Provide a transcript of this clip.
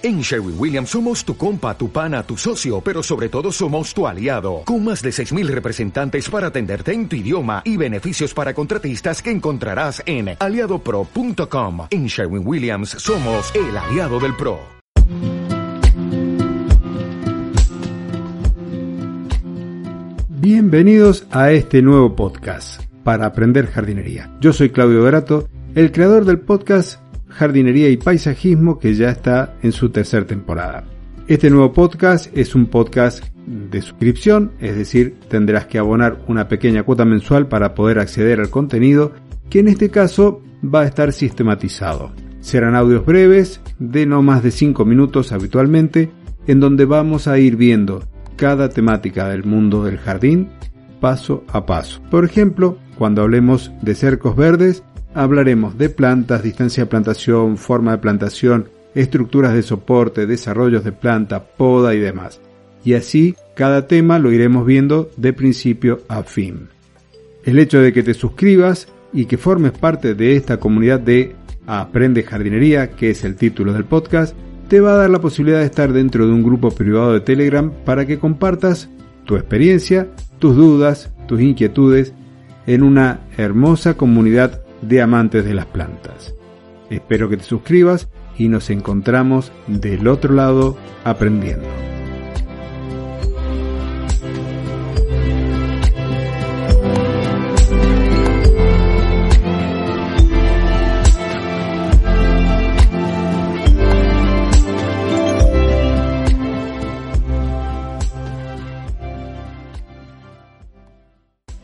En Sherwin Williams somos tu compa, tu pana, tu socio, pero sobre todo somos tu aliado, con más de 6.000 representantes para atenderte en tu idioma y beneficios para contratistas que encontrarás en aliadopro.com. En Sherwin Williams somos el aliado del PRO. Bienvenidos a este nuevo podcast para aprender jardinería. Yo soy Claudio Dorato, el creador del podcast jardinería y paisajismo que ya está en su tercera temporada. Este nuevo podcast es un podcast de suscripción, es decir, tendrás que abonar una pequeña cuota mensual para poder acceder al contenido, que en este caso va a estar sistematizado. Serán audios breves, de no más de 5 minutos habitualmente, en donde vamos a ir viendo cada temática del mundo del jardín paso a paso. Por ejemplo, cuando hablemos de cercos verdes, hablaremos de plantas, distancia de plantación, forma de plantación, estructuras de soporte, desarrollos de planta, poda y demás. Y así cada tema lo iremos viendo de principio a fin. El hecho de que te suscribas y que formes parte de esta comunidad de Aprende Jardinería, que es el título del podcast, te va a dar la posibilidad de estar dentro de un grupo privado de Telegram para que compartas tu experiencia, tus dudas, tus inquietudes en una hermosa comunidad de amantes de las plantas. Espero que te suscribas y nos encontramos del otro lado aprendiendo.